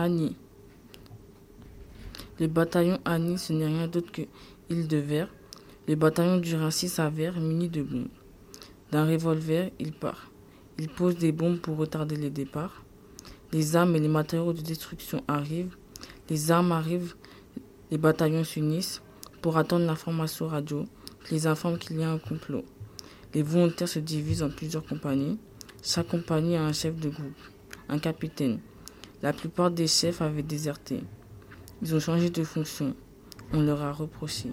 Annie. Le bataillon Annie, ce n'est rien d'autre que île de verre. Le bataillon du Rassis s'avère muni de bombes. D'un revolver, il part. Il pose des bombes pour retarder les départs. Les armes et les matériaux de destruction arrivent. Les armes arrivent. Les bataillons s'unissent pour attendre l'information radio qui les informe qu'il y a un complot. Les volontaires se divisent en plusieurs compagnies. Chaque compagnie a un chef de groupe, un capitaine. La plupart des chefs avaient déserté. Ils ont changé de fonction. On leur a reproché.